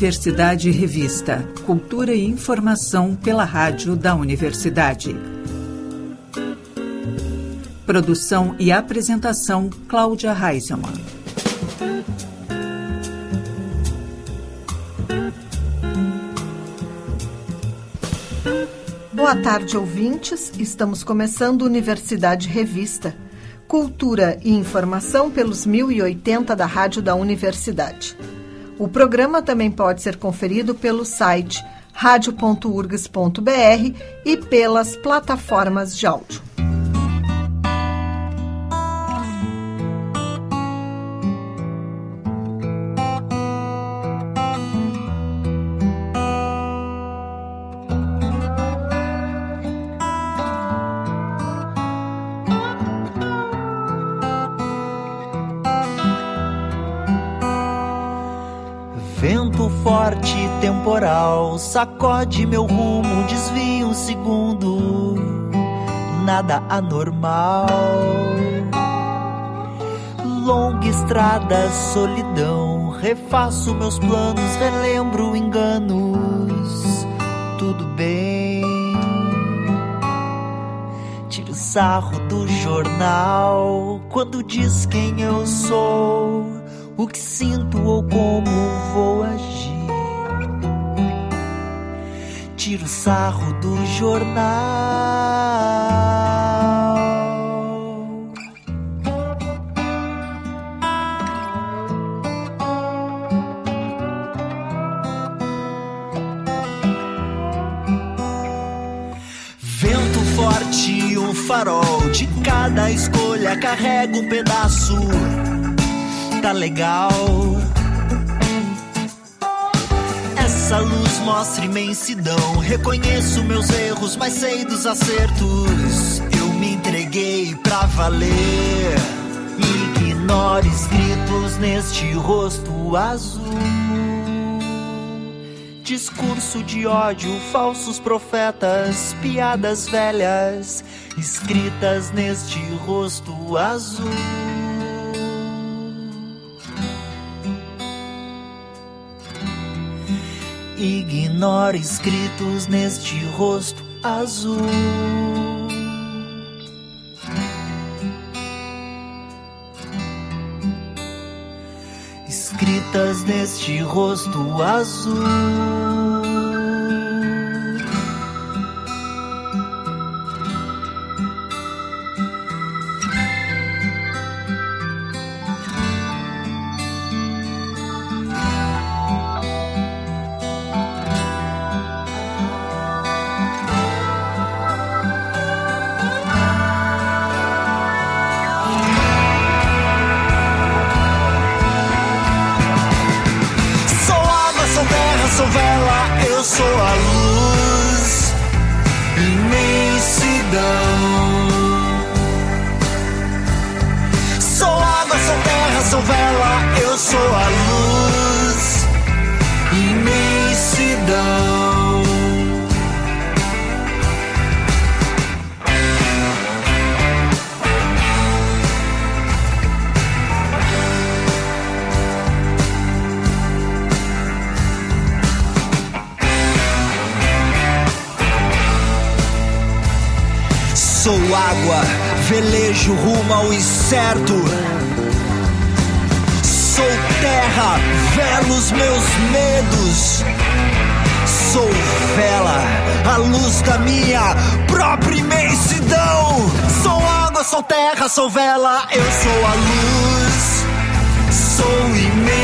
Universidade Revista. Cultura e informação pela rádio da universidade. Produção e apresentação Cláudia Reisemann. Boa tarde, ouvintes. Estamos começando Universidade Revista. Cultura e informação pelos 1080 da Rádio da Universidade. O programa também pode ser conferido pelo site radio.urgs.br e pelas plataformas de áudio. Sacode meu rumo, desvia um segundo, nada anormal. Longa estrada, solidão, refaço meus planos, relembro enganos, tudo bem. Tiro sarro do jornal. Quando diz quem eu sou, o que sinto ou como vou agir tiro sarro do jornal. Vento forte, um farol de cada escolha carrega um pedaço. Tá legal essa luz mostra imensidão. Reconheço meus erros, mas sei dos acertos. Eu me entreguei pra valer. Ignore escritos neste rosto azul. Discurso de ódio, falsos profetas, piadas velhas, escritas neste rosto azul. Ignora escritos neste rosto azul. Escritas neste rosto azul. Velejo rumo ao incerto. Sou terra, velos meus medos. Sou vela, a luz da minha própria imensidão. Sou água, sou terra, sou vela, eu sou a luz. Sou imensidão.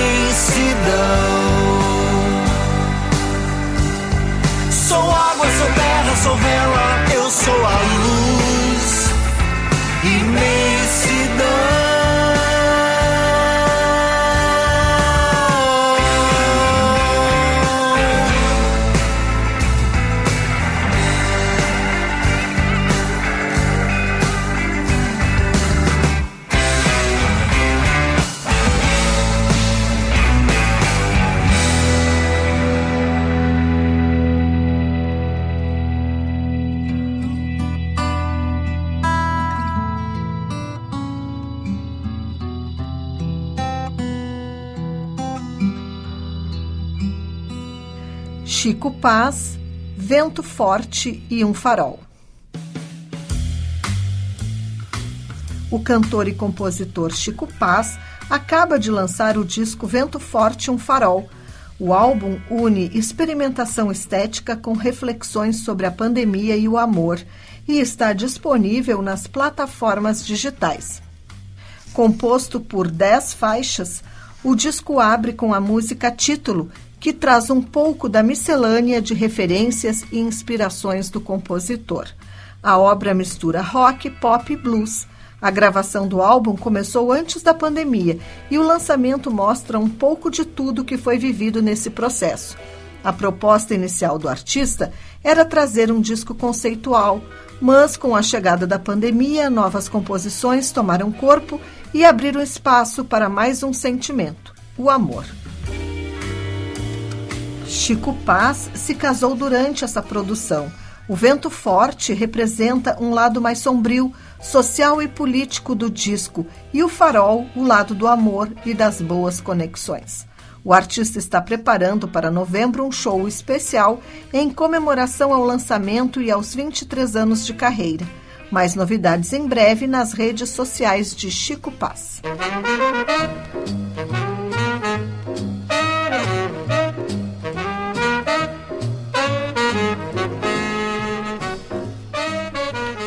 Sou água, sou terra, sou vela, eu sou a luz imensidão. Chico Paz, Vento Forte e um Farol. O cantor e compositor Chico Paz acaba de lançar o disco Vento Forte e um Farol. O álbum une experimentação estética com reflexões sobre a pandemia e o amor e está disponível nas plataformas digitais. Composto por dez faixas, o disco abre com a música título, que traz um pouco da miscelânea de referências e inspirações do compositor. A obra mistura rock, pop e blues. A gravação do álbum começou antes da pandemia e o lançamento mostra um pouco de tudo que foi vivido nesse processo. A proposta inicial do artista era trazer um disco conceitual, mas com a chegada da pandemia, novas composições tomaram corpo e abriram espaço para mais um sentimento: o amor. Chico Paz se casou durante essa produção. O vento forte representa um lado mais sombrio, social e político do disco, e o farol, o lado do amor e das boas conexões. O artista está preparando para novembro um show especial em comemoração ao lançamento e aos 23 anos de carreira. Mais novidades em breve nas redes sociais de Chico Paz.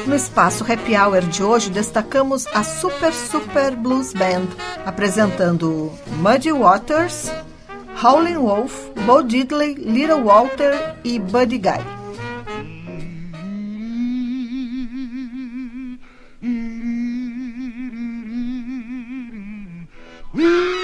No espaço Happy Hour de hoje, destacamos a Super Super Blues Band, apresentando Muddy Waters, Howlin' Wolf, Bo Diddley, Little Walter e Buddy Guy. Hey,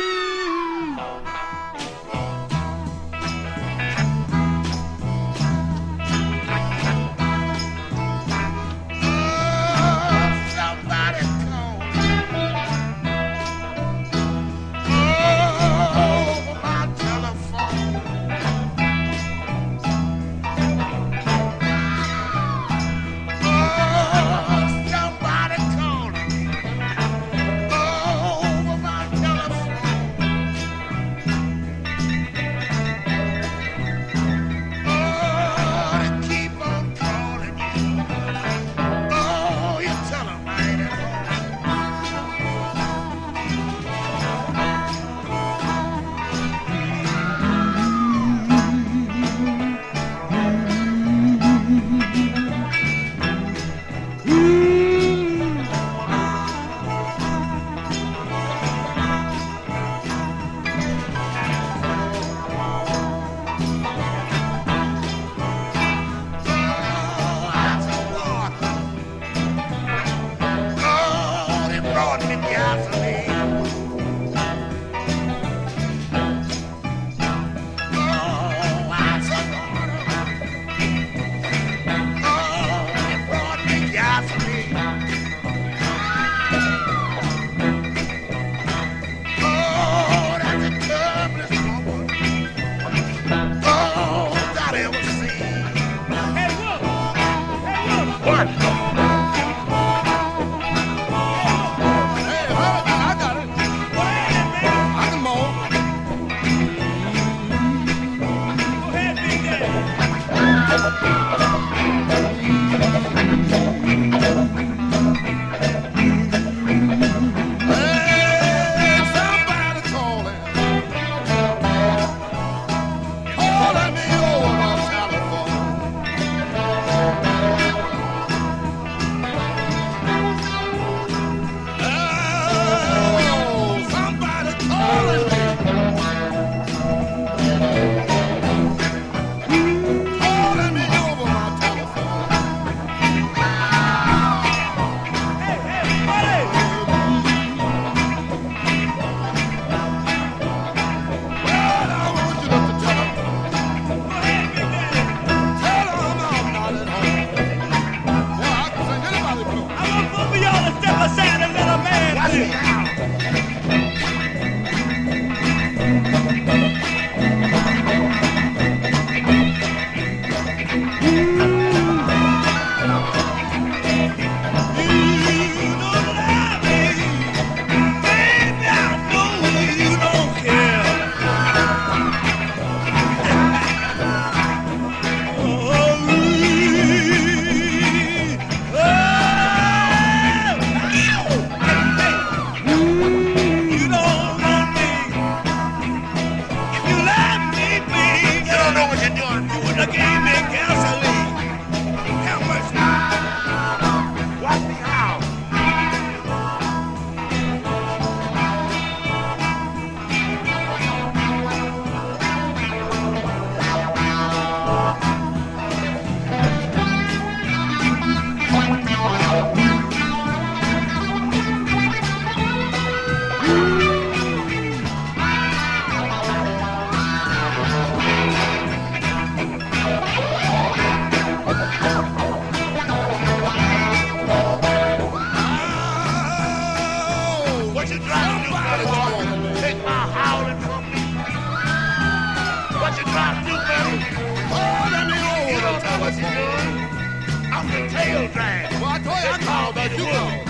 Maduro.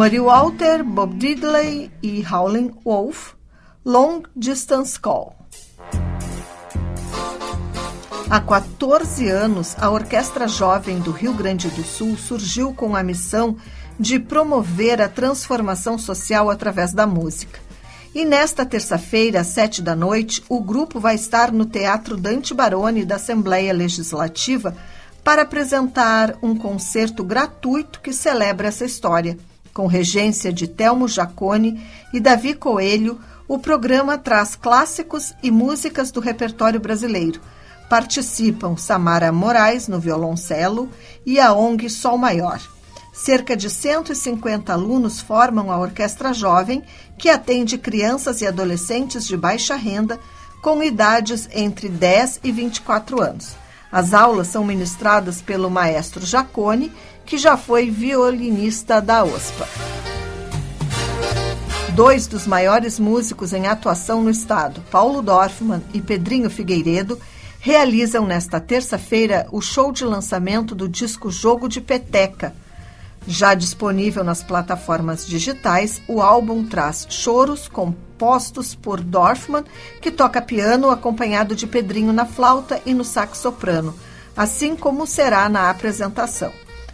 Muddy Walter, Bob Diddley e Howling Wolf, Long Distance Call. Há 14 anos, a Orquestra Jovem do Rio Grande do Sul surgiu com a missão de promover a transformação social através da música. E nesta terça-feira, às sete da noite, o grupo vai estar no Teatro Dante Baroni da Assembleia Legislativa para apresentar um concerto gratuito que celebra essa história. Com regência de Telmo Jacone e Davi Coelho, o programa traz clássicos e músicas do repertório brasileiro Participam Samara Moraes no violoncelo e a ONG Sol Maior. Cerca de 150 alunos formam a Orquestra Jovem, que atende crianças e adolescentes de baixa renda com idades entre 10 e 24 anos. As aulas são ministradas pelo maestro Jacone, que já foi violinista da OSPA. Dois dos maiores músicos em atuação no estado, Paulo Dorfman e Pedrinho Figueiredo, realizam nesta terça-feira o show de lançamento do disco Jogo de Peteca. Já disponível nas plataformas digitais, o álbum traz choros compostos por Dorfman, que toca piano acompanhado de Pedrinho na flauta e no sax soprano, assim como será na apresentação.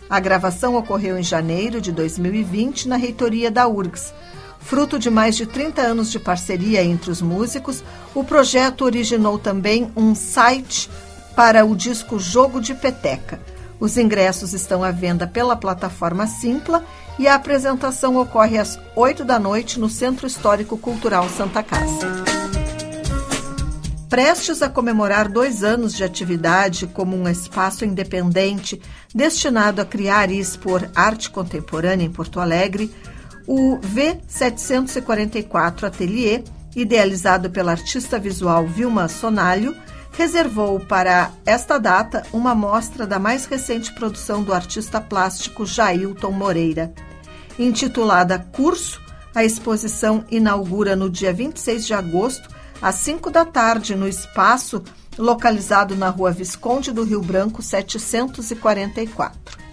A gravação ocorreu em janeiro de 2020 na reitoria da URGS. Fruto de mais de 30 anos de parceria entre os músicos, o projeto originou também um site para o disco Jogo de Peteca. Os ingressos estão à venda pela plataforma Simpla e a apresentação ocorre às 8 da noite no Centro Histórico Cultural Santa Casa. Prestes a comemorar dois anos de atividade como um espaço independente destinado a criar e expor arte contemporânea em Porto Alegre, o V744 Atelier, idealizado pela artista visual Vilma Sonalho, reservou para esta data uma mostra da mais recente produção do artista plástico Jailton Moreira. Intitulada Curso, a exposição inaugura no dia 26 de agosto, às 5 da tarde, no espaço localizado na rua Visconde do Rio Branco, 744.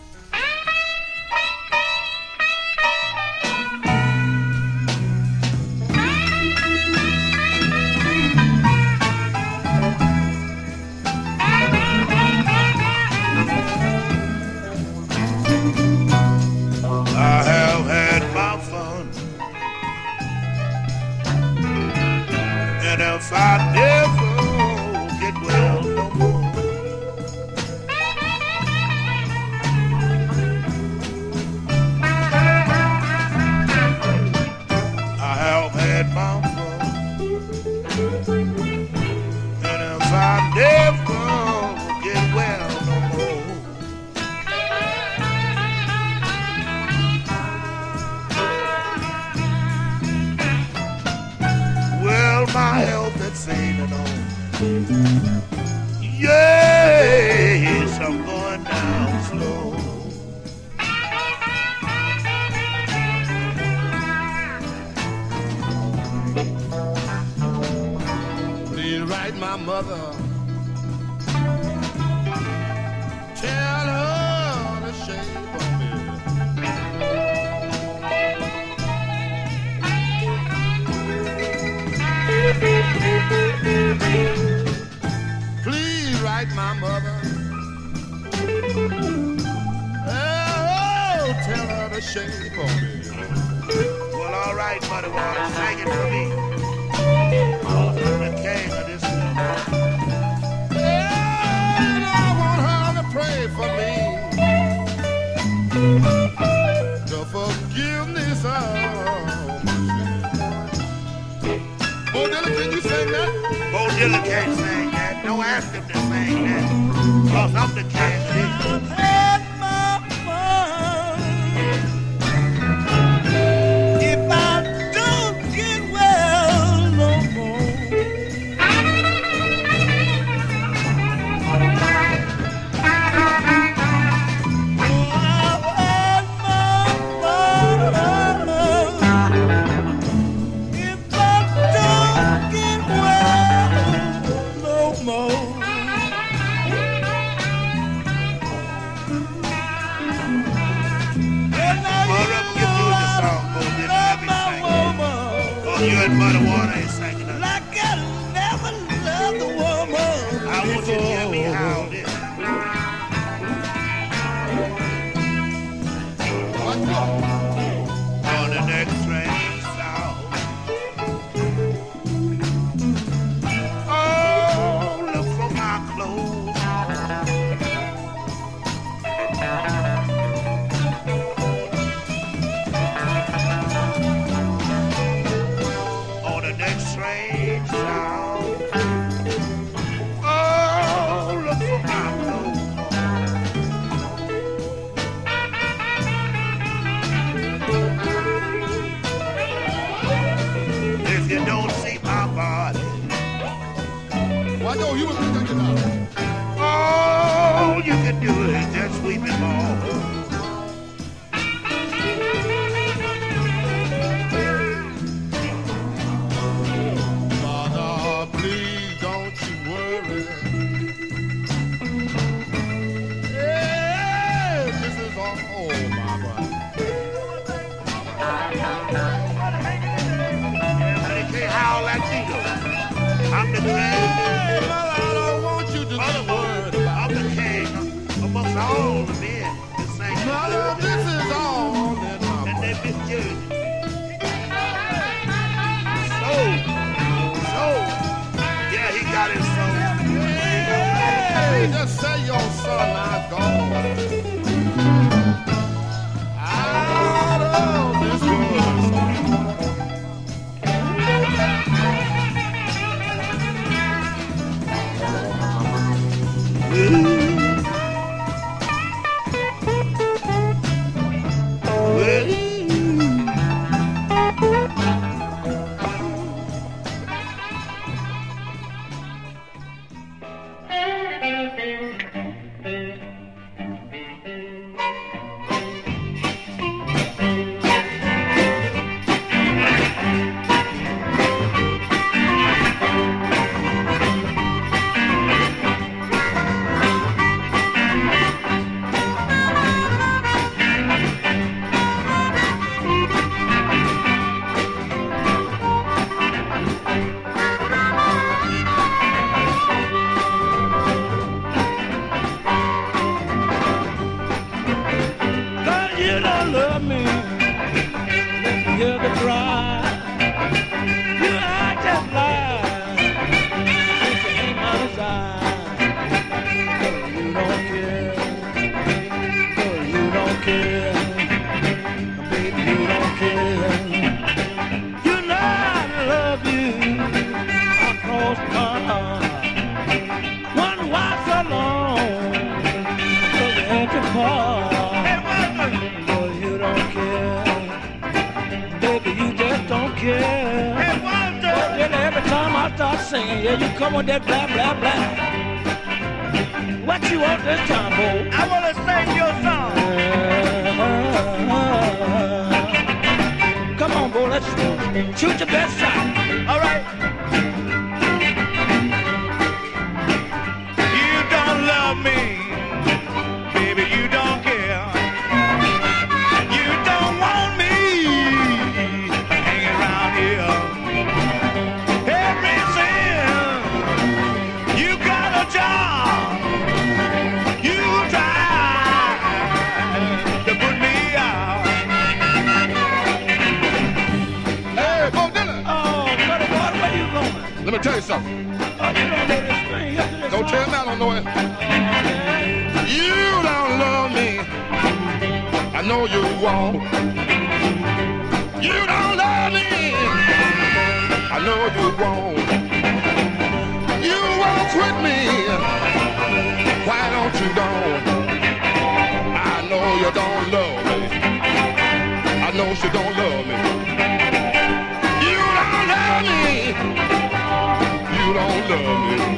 'Cause I'm the tragedy. Yeah, you come with that blah, blah, blah. What you want this time, boy? I want to sing your song. Uh-huh. Come on, boy, let's shoot your best shot. All right. know you won't. You don't love me. I know you won't. You won't quit me. Why don't you don't? I know you don't love me. I know you don't love me. You don't love me. You don't love me.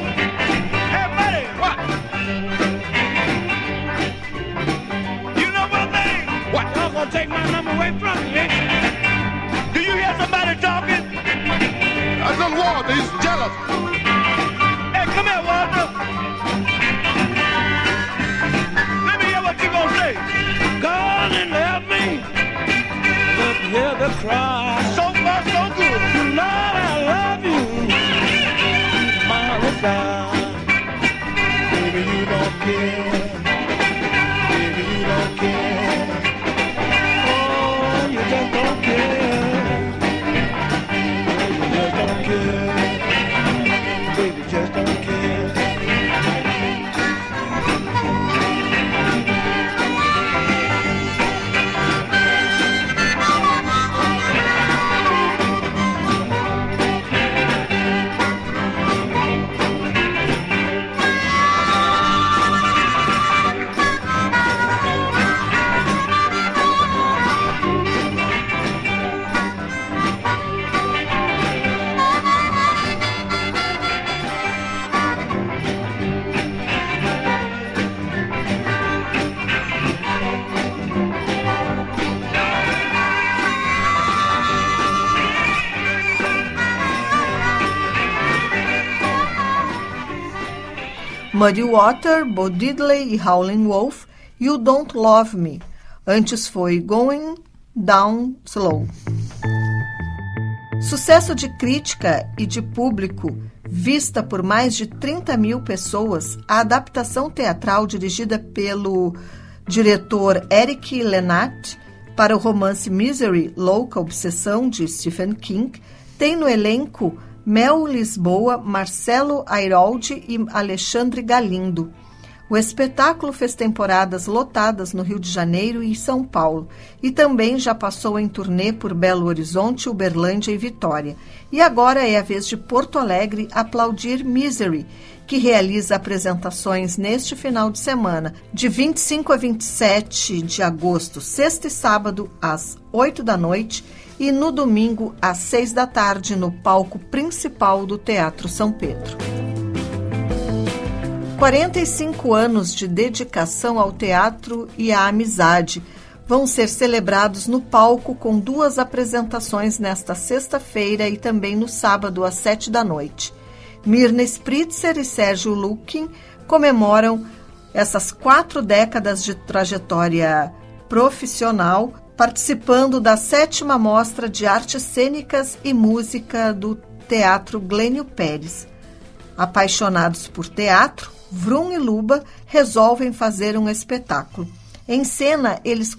Muddy Water, Bo Diddley e Howlin' Wolf, You Don't Love Me. Antes foi Going Down Slow. Sucesso de crítica e de público, vista por mais de 30 mil pessoas, a adaptação teatral dirigida pelo diretor Eric Lenat para o romance Misery, Louca Obsessão, de Stephen King, tem no elenco Mel Lisboa, Marcelo Airoldi e Alexandre Galindo. O espetáculo fez temporadas lotadas no Rio de Janeiro e São Paulo e também já passou em turnê por Belo Horizonte, Uberlândia e Vitória. E agora é a vez de Porto Alegre aplaudir Misery, que realiza apresentações neste final de semana, de 25 a 27 de agosto, sexta e sábado, às 8 da noite, e no domingo, às 6 da tarde, no palco principal do Teatro São Pedro. 45 anos de dedicação ao teatro e à amizade vão ser celebrados no palco com duas apresentações nesta sexta-feira e também no sábado às sete da noite. Mirna Spritzer e Sérgio Lukin comemoram essas quatro décadas de trajetória profissional, participando da sétima mostra de artes cênicas e música do Teatro Glênio Pérez. Apaixonados por teatro, Vrum e Luba resolvem fazer um espetáculo. Em cena, eles,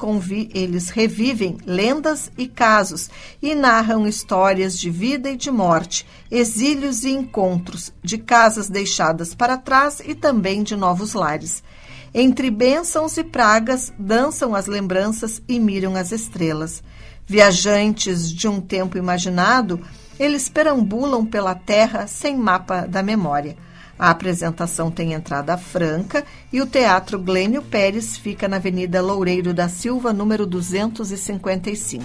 eles revivem lendas e casos e narram histórias de vida e de morte, exílios e encontros, de casas deixadas para trás e também de novos lares. Entre bênçãos e pragas, dançam as lembranças e miram as estrelas. Viajantes de um tempo imaginado, eles perambulam pela terra sem mapa da memória. A apresentação tem entrada franca e o Teatro Glênio Pérez fica na Avenida Loureiro da Silva, número 255.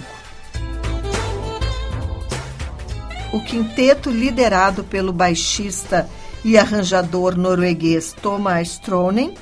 O quinteto, liderado pelo baixista e arranjador norueguês Thomas Stronen,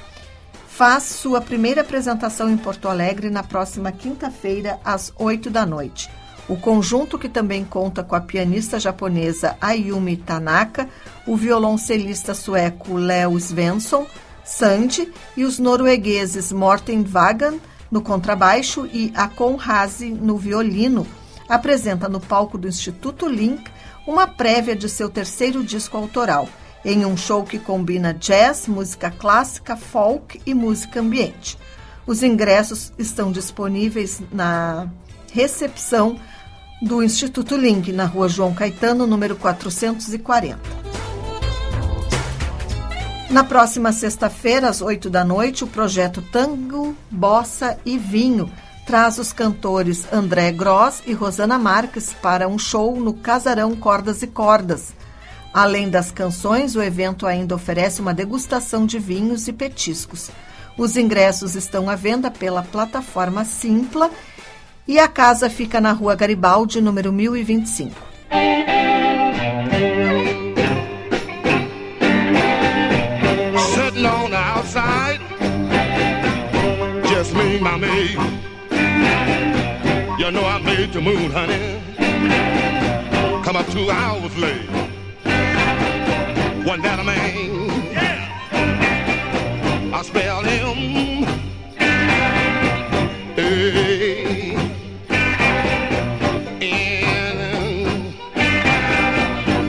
faz sua primeira apresentação em Porto Alegre na próxima quinta-feira, às 8 da noite. O conjunto, que também conta com a pianista japonesa Ayumi Tanaka, o violoncelista sueco Leo Svensson, Sandy e os noruegueses Morten Vagan no contrabaixo e Akon Hazi no violino, apresenta no palco do Instituto Link uma prévia de seu terceiro disco autoral, em um show que combina jazz, música clássica, folk e música ambiente. Os ingressos estão disponíveis na recepção do Instituto Link, na rua João Caetano, número 440. Na próxima sexta-feira, às 8 da noite, o projeto Tango, Bossa e Vinho traz os cantores André Gross e Rosana Marques para um show no Casarão Cordas e Cordas. Além das canções, o evento ainda oferece uma degustação de vinhos e petiscos. Os ingressos estão à venda pela plataforma Simpla e a casa fica na rua Garibaldi, número 1025. Sitting on the outside, just me, my maid. You know I made the moon, honey. Come up two hours late. One that a man. Yeah. I spell him. Hey.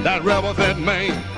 That rebel that man.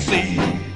See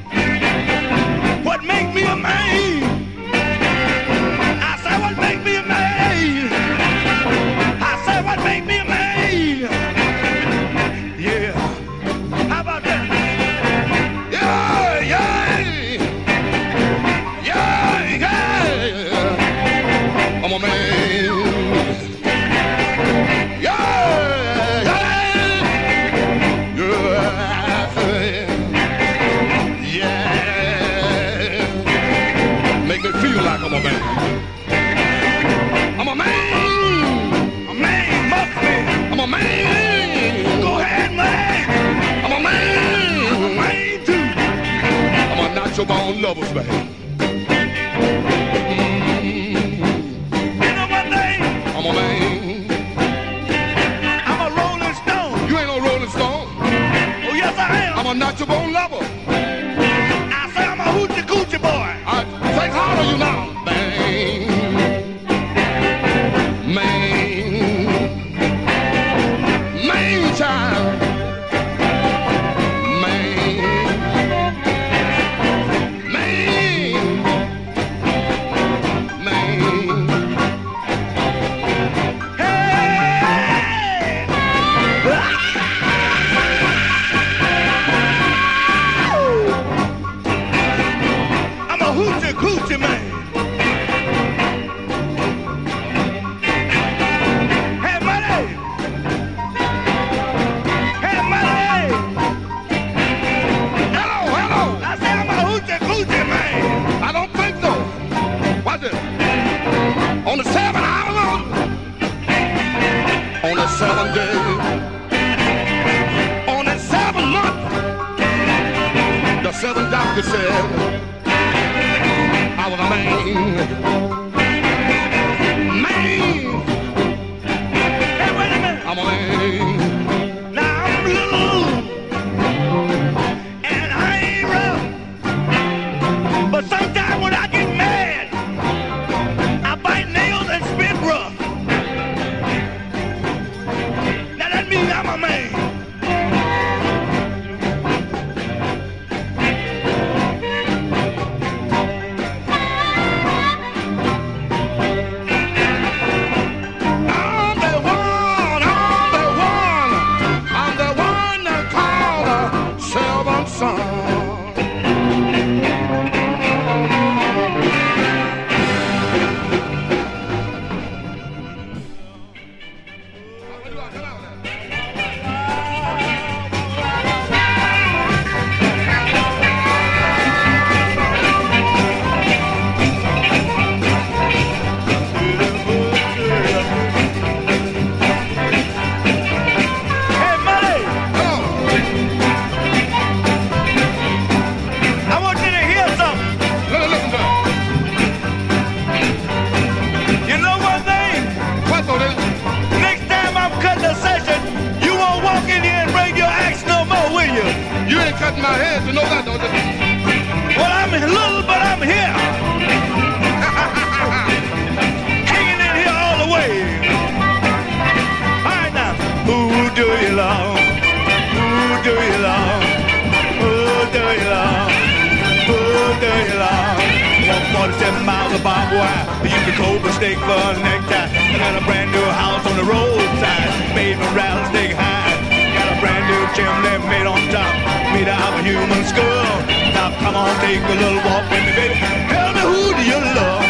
take a little walk with me, baby. Tell me who do you love?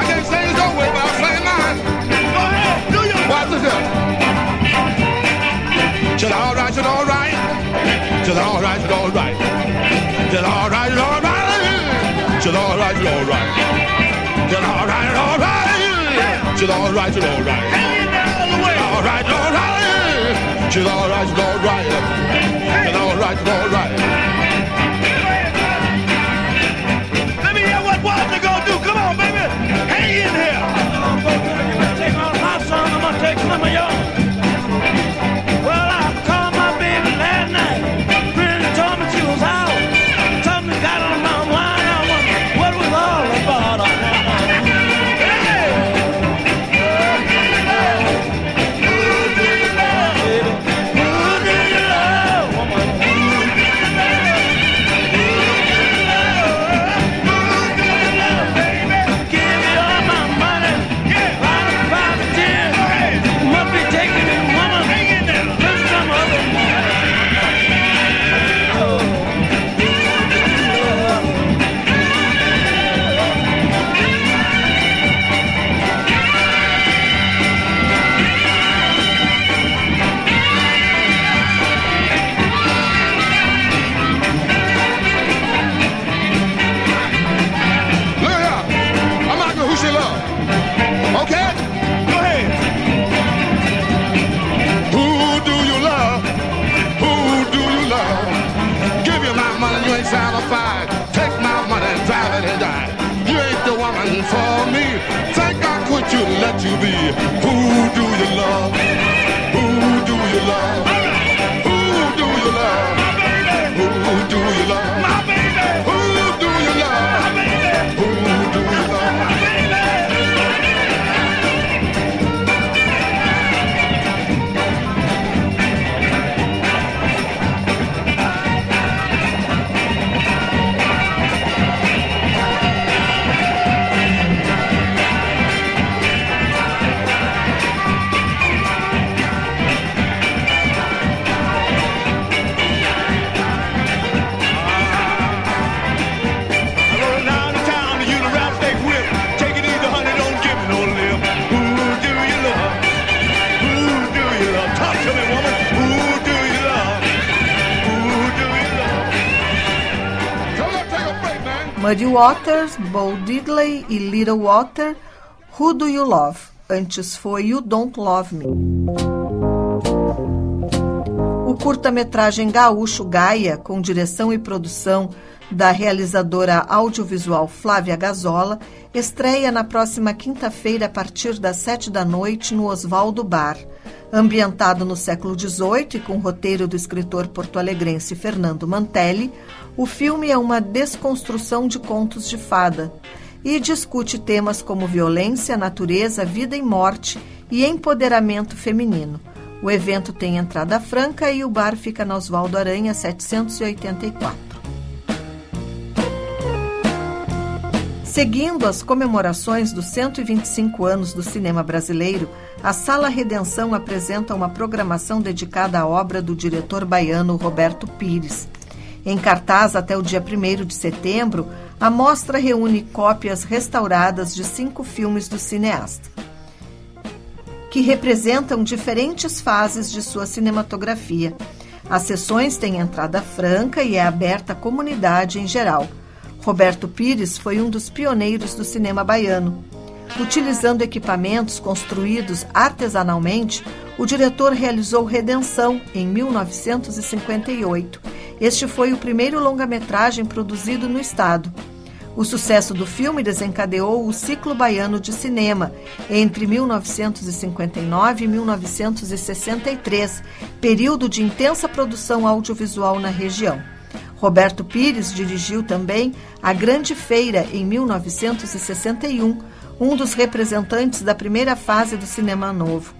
I can't say his own way, but I'll sing mine. Go ahead, do your Watch this here. She's all right, she's all right. She's all right, she's all right. She's all right, she's all right. She's all right, she's all right. She's all right, she's all right. She's all right, she's all right. All right, all right. Let me hear what Walter gonna do. Come on, baby. Hang in here. I'm gonna take all my son. I'm gonna take some of yours. Waters, Bo Diddley e Little Water, Who Do You Love? Antes foi You Don't Love Me. O curta-metragem Gaúcho Gaia, com direção e produção da realizadora audiovisual Flávia Gazola, estreia na próxima quinta-feira a partir das sete da noite no Oswaldo Bar. Ambientado no século XVIII e com roteiro do escritor porto-alegrense Fernando Mantelli, o filme é uma desconstrução de contos de fada e discute temas como violência, natureza, vida e morte e empoderamento feminino. O evento tem entrada franca e o bar fica na Oswaldo Aranha 784. Seguindo as comemorações dos 125 anos do cinema brasileiro, a Sala Redenção apresenta uma programação dedicada à obra do diretor baiano Roberto Pires. Em cartaz até o dia 1 de setembro, a mostra reúne cópias restauradas de cinco filmes do cineasta, que representam diferentes fases de sua cinematografia. As sessões têm entrada franca e é aberta à comunidade em geral. Roberto Pires foi um dos pioneiros do cinema baiano. Utilizando equipamentos construídos artesanalmente, o diretor realizou Redenção em 1958. Este foi o primeiro longa-metragem produzido no estado. O sucesso do filme desencadeou o ciclo baiano de cinema entre 1959 e 1963, período de intensa produção audiovisual na região. Roberto Pires dirigiu também a Grande Feira em 1961, um dos representantes da primeira fase do cinema novo.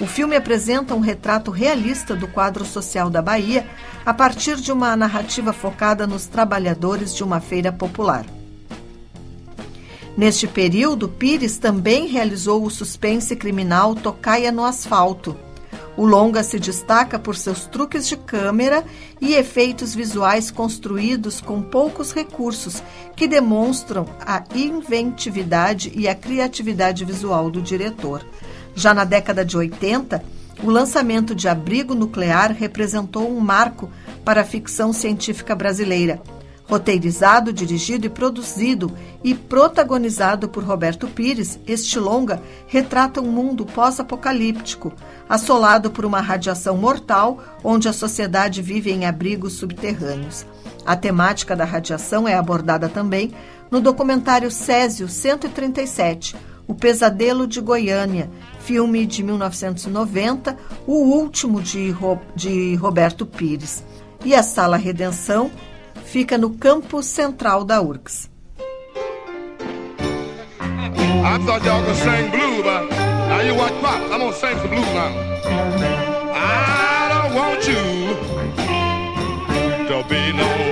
O filme apresenta um retrato realista do quadro social da Bahia a partir de uma narrativa focada nos trabalhadores de uma feira popular. Neste período, Pires também realizou o suspense criminal Tocaia no Asfalto. O longa se destaca por seus truques de câmera e efeitos visuais construídos com poucos recursos, que demonstram a inventividade e a criatividade visual do diretor. Já na década de 80, o lançamento de Abrigo Nuclear representou um marco para a ficção científica brasileira. Roteirizado, dirigido e produzido e protagonizado por Roberto Pires, este longa retrata um mundo pós-apocalíptico, assolado por uma radiação mortal, onde a sociedade vive em abrigos subterrâneos. A temática da radiação é abordada também no documentário Césio 137, O Pesadelo de Goiânia, filme de 1990, o último de, Ro de Roberto Pires. E a Sala Redenção fica no campus central da now. I don't want you to be no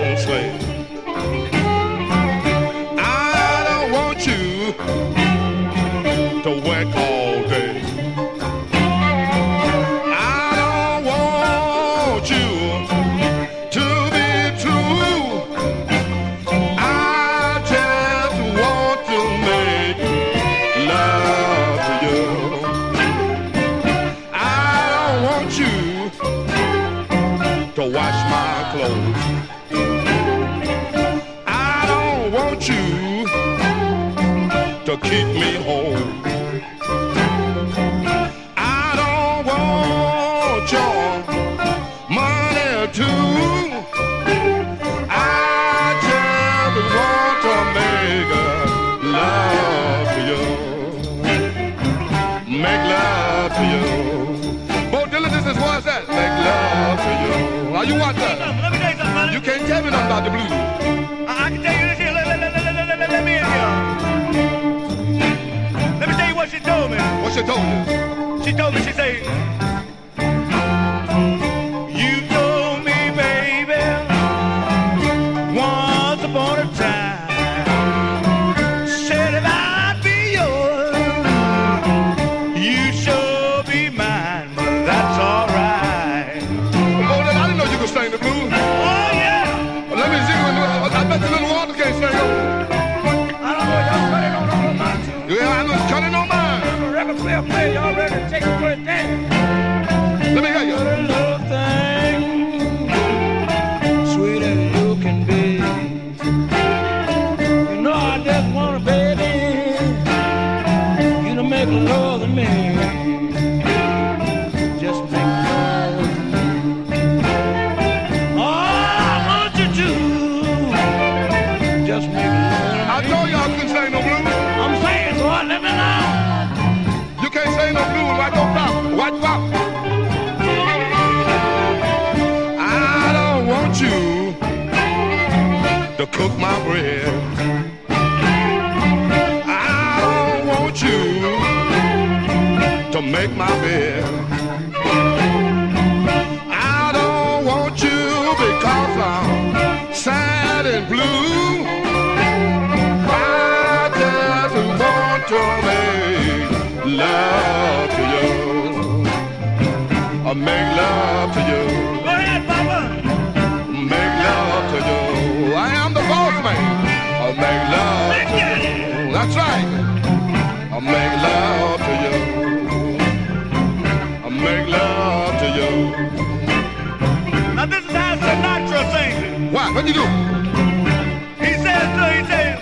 tell you something, uh, brother. You can't tell me nothing about the blues. I, I can tell you this here. Let, let, let, let, let, let, let, let me in here. Let me tell you what she told me. What she told you? She told me, she said, my bed. I don't want you because I'm sad and blue. I just want to make love to you. I make love to you. Go ahead, Papa. Make love to you. I am the boss man. I make love to you. That's right. Do? He says, so he says,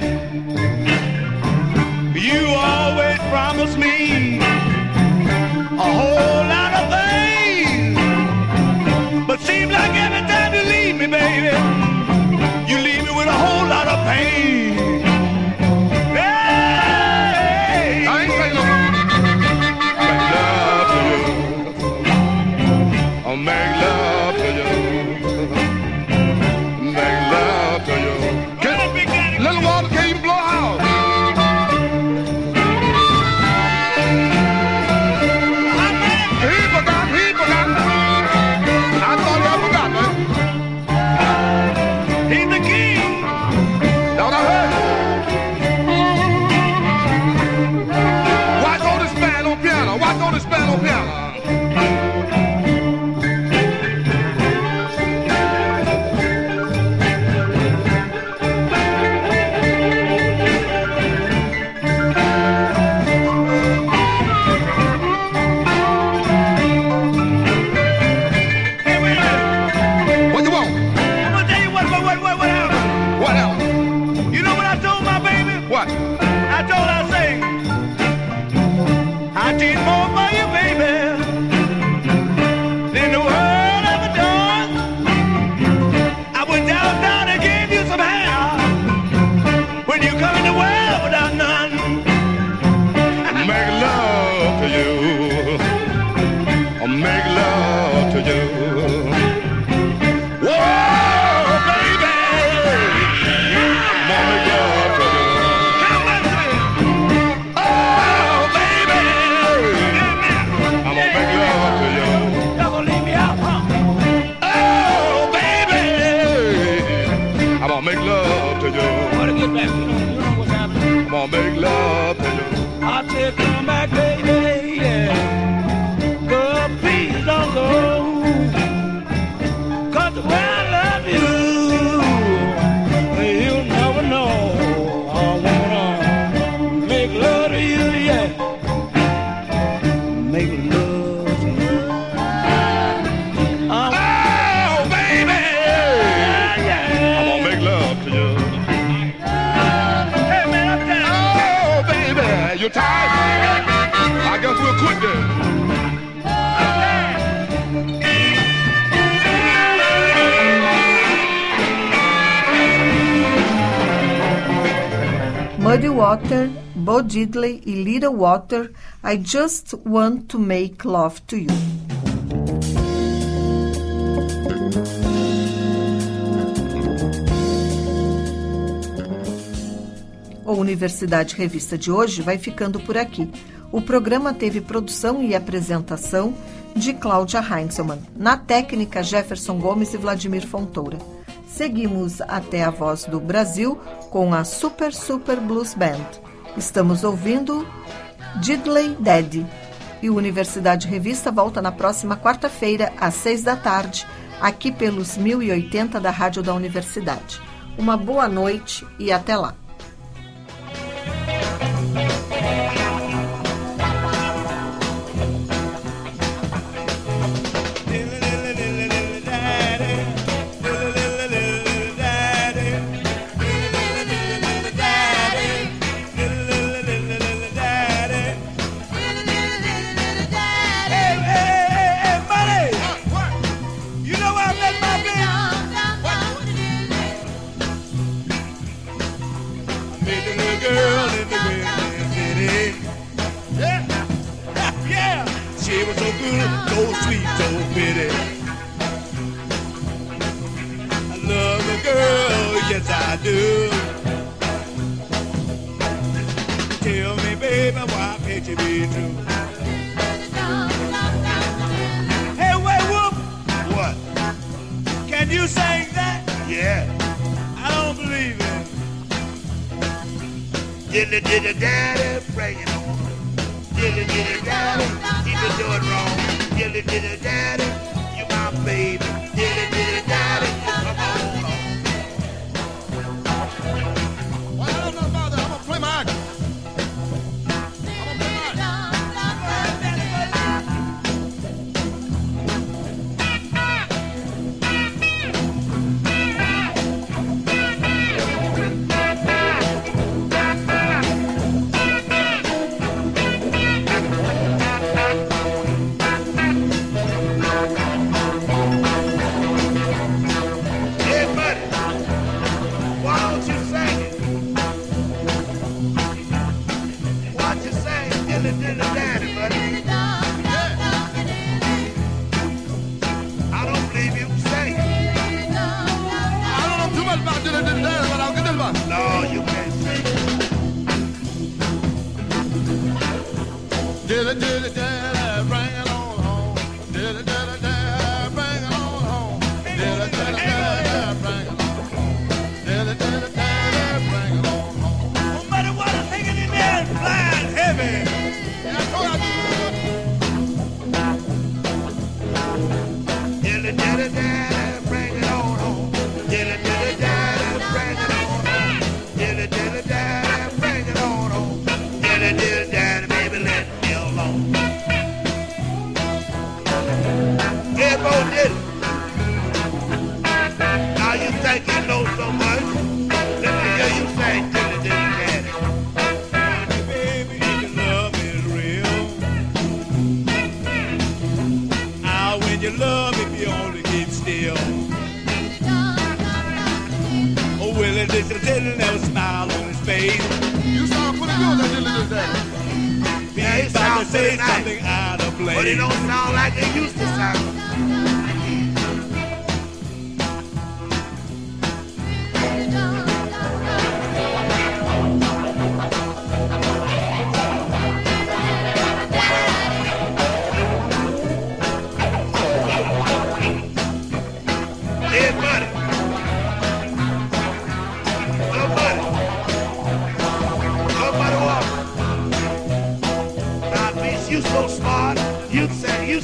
you always promise me a whole lot of things, but seems like every time you leave me, baby, you leave me with a whole lot of pain. Water, Bo Diddley e Little Water, I Just Want to Make Love to You. O Universidade Revista de hoje vai ficando por aqui. O programa teve produção e apresentação de Cláudia Heinzelmann, na técnica Jefferson Gomes e Vladimir Fontoura seguimos até a voz do Brasil com a Super Super Blues Band. Estamos ouvindo Diddley Dead. E o Universidade Revista volta na próxima quarta-feira, às seis da tarde, aqui pelos 1080 da Rádio da Universidade. Uma boa noite e até lá!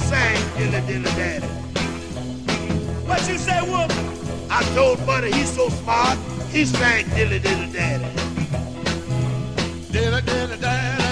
sang Dilly Dilly Daddy. What you say, Whoop? I told Buddy he's so smart, he sang Dilly Dilly Daddy. Dilly Dilly Daddy.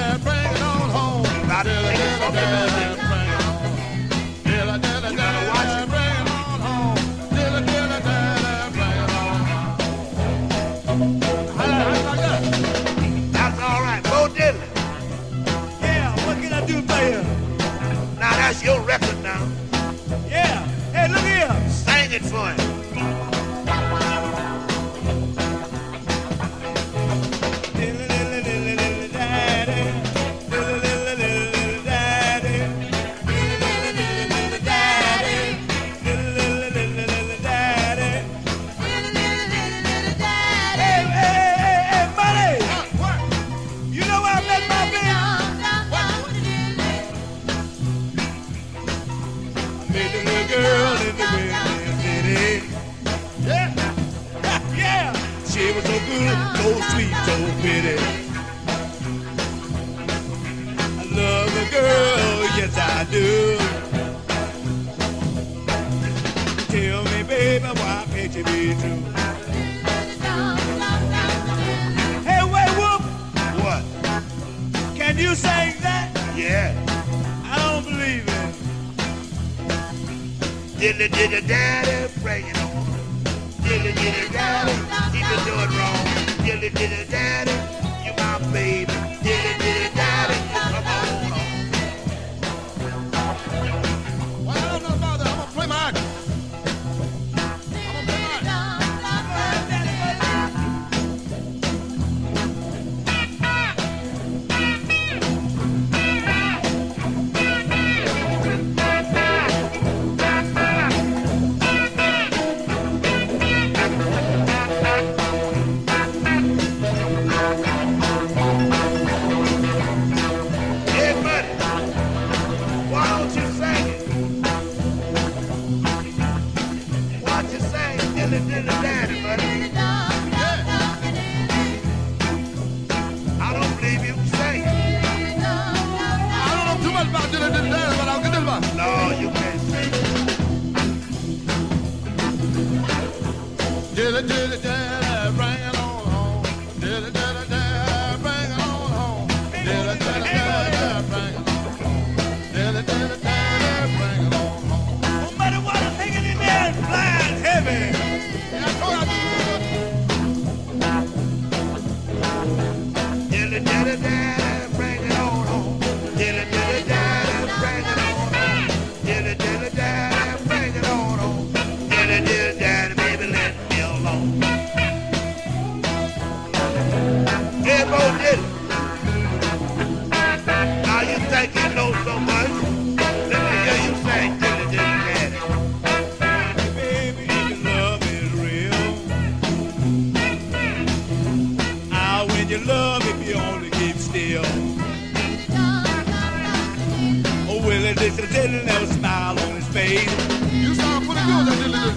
pity.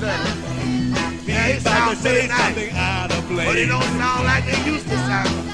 People yeah, it sounds really nice, something out of place. But it don't sound like it used to sound.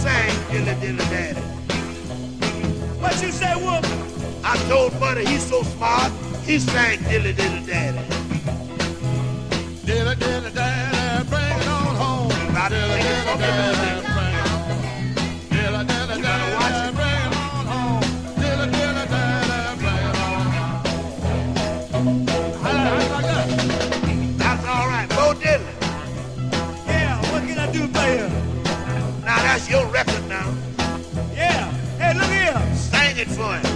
sang Dilly Dilly Daddy. What you say, Wolf? I told Buddy he's so smart, he sang Dilly Dilly Daddy. Dilly Dilly Daddy, bring it on home. Dilly Dilly Daddy. foot.